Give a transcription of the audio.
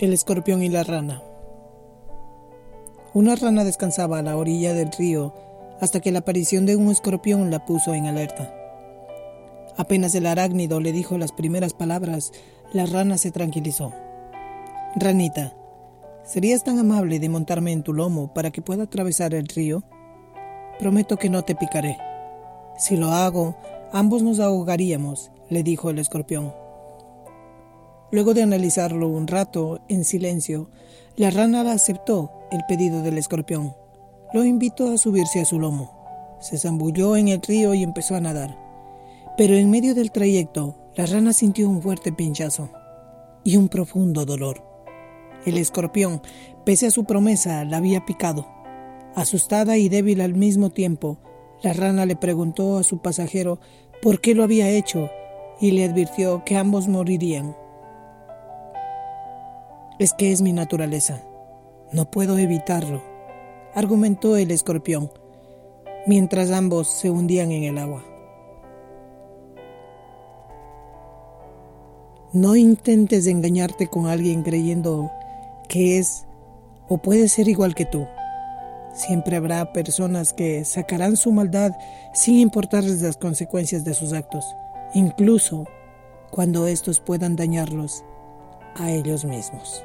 El escorpión y la rana. Una rana descansaba a la orilla del río hasta que la aparición de un escorpión la puso en alerta. Apenas el arácnido le dijo las primeras palabras, la rana se tranquilizó. Ranita, ¿serías tan amable de montarme en tu lomo para que pueda atravesar el río? Prometo que no te picaré. Si lo hago, ambos nos ahogaríamos, le dijo el escorpión. Luego de analizarlo un rato en silencio, la rana aceptó el pedido del escorpión. Lo invitó a subirse a su lomo. Se zambulló en el río y empezó a nadar. Pero en medio del trayecto, la rana sintió un fuerte pinchazo y un profundo dolor. El escorpión, pese a su promesa, la había picado. Asustada y débil al mismo tiempo, la rana le preguntó a su pasajero por qué lo había hecho y le advirtió que ambos morirían. Es que es mi naturaleza. No puedo evitarlo, argumentó el escorpión, mientras ambos se hundían en el agua. No intentes engañarte con alguien creyendo que es o puede ser igual que tú. Siempre habrá personas que sacarán su maldad sin importarles las consecuencias de sus actos, incluso cuando estos puedan dañarlos a ellos mismos.